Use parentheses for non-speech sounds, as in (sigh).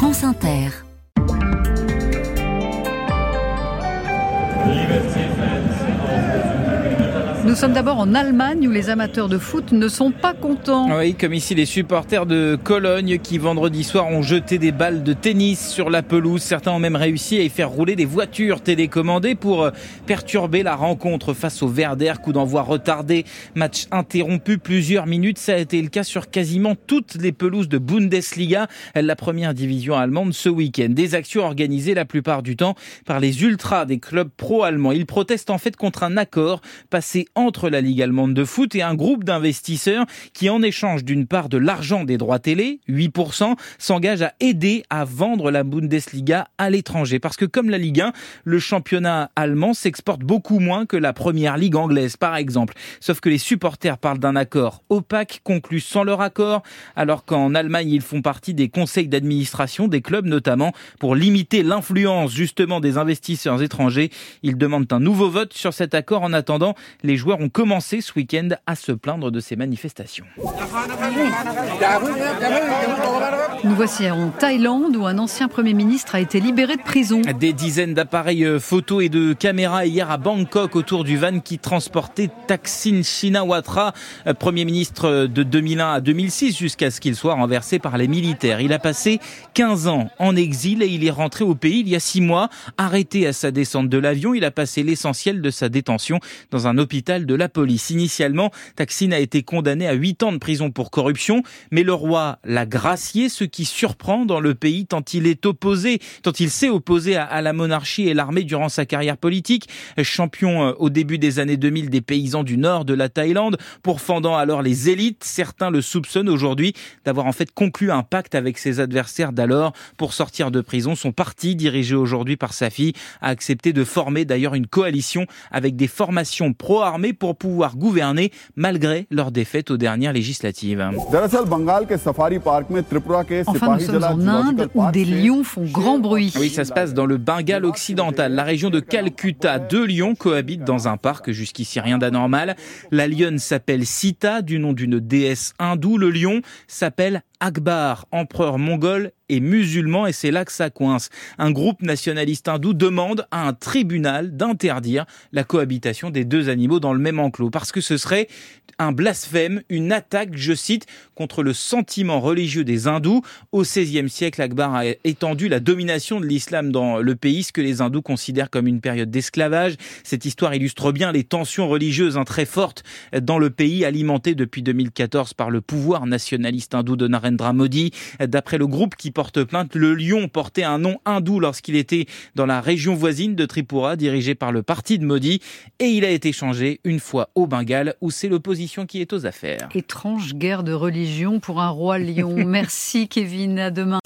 France Inter. Nous sommes d'abord en Allemagne où les amateurs de foot ne sont pas contents. Oui, comme ici les supporters de Cologne qui vendredi soir ont jeté des balles de tennis sur la pelouse. Certains ont même réussi à y faire rouler des voitures télécommandées pour euh, perturber la rencontre face au Werder. Coup d'envoi retardé, match interrompu plusieurs minutes. Ça a été le cas sur quasiment toutes les pelouses de Bundesliga, la première division allemande ce week-end. Des actions organisées la plupart du temps par les ultras des clubs pro-allemands. Ils protestent en fait contre un accord passé entre la Ligue allemande de foot et un groupe d'investisseurs qui, en échange d'une part de l'argent des droits télé, 8%, s'engage à aider à vendre la Bundesliga à l'étranger. Parce que comme la Ligue 1, le championnat allemand s'exporte beaucoup moins que la première ligue anglaise, par exemple. Sauf que les supporters parlent d'un accord opaque conclu sans leur accord, alors qu'en Allemagne, ils font partie des conseils d'administration des clubs, notamment pour limiter l'influence justement des investisseurs étrangers. Ils demandent un nouveau vote sur cet accord. En attendant, les joueurs ont commencé ce week-end à se plaindre de ces manifestations. Nous voici en Thaïlande où un ancien Premier ministre a été libéré de prison. Des dizaines d'appareils euh, photos et de caméras hier à Bangkok autour du van qui transportait Thaksin Shinawatra, euh, Premier ministre euh, de 2001 à 2006 jusqu'à ce qu'il soit renversé par les militaires. Il a passé 15 ans en exil et il est rentré au pays il y a 6 mois. Arrêté à sa descente de l'avion, il a passé l'essentiel de sa détention dans un hôpital de la police. Initialement, Thaksin a été condamné à 8 ans de prison pour corruption, mais le roi l'a gracié, ce qui surprend dans le pays tant il est opposé, tant il s'est opposé à, la monarchie et l'armée durant sa carrière politique. Champion euh, au début des années 2000 des paysans du nord de la Thaïlande, pourfendant alors les élites, certains le soupçonnent aujourd'hui d'avoir en fait conclu un pacte avec ses adversaires d'alors pour sortir de prison. Son parti, dirigé aujourd'hui par sa fille, a accepté de former d'ailleurs une coalition avec des formations pro-armées pour pouvoir gouverner malgré leur défaite aux dernières législatives. Enfin, nous sommes en Inde où des lions font grand bruit. Oui, ça se passe dans le Bengale occidental, la région de Calcutta. Deux lions cohabitent dans un parc, jusqu'ici rien d'anormal. La lionne s'appelle Sita, du nom d'une déesse hindoue. Le lion s'appelle Akbar, empereur mongol et musulman, et c'est là que ça coince. Un groupe nationaliste hindou demande à un tribunal d'interdire la cohabitation des deux animaux dans le même enclos, parce que ce serait un blasphème, une attaque, je cite, contre le sentiment religieux des hindous. Au XVIe siècle, Akbar a étendu la domination de l'islam dans le pays, ce que les hindous considèrent comme une période d'esclavage. Cette histoire illustre bien les tensions religieuses hein, très fortes dans le pays, alimentées depuis 2014 par le pouvoir nationaliste hindou de Narendra Modi. D'après le groupe qui porte plainte, le lion portait un nom hindou lorsqu'il était dans la région voisine de Tripura, dirigée par le parti de Modi, et il a été changé une fois au Bengale, où c'est l'opposition qui est aux affaires. Étrange guerre de religion pour un roi lion. (laughs) Merci Kevin, à demain.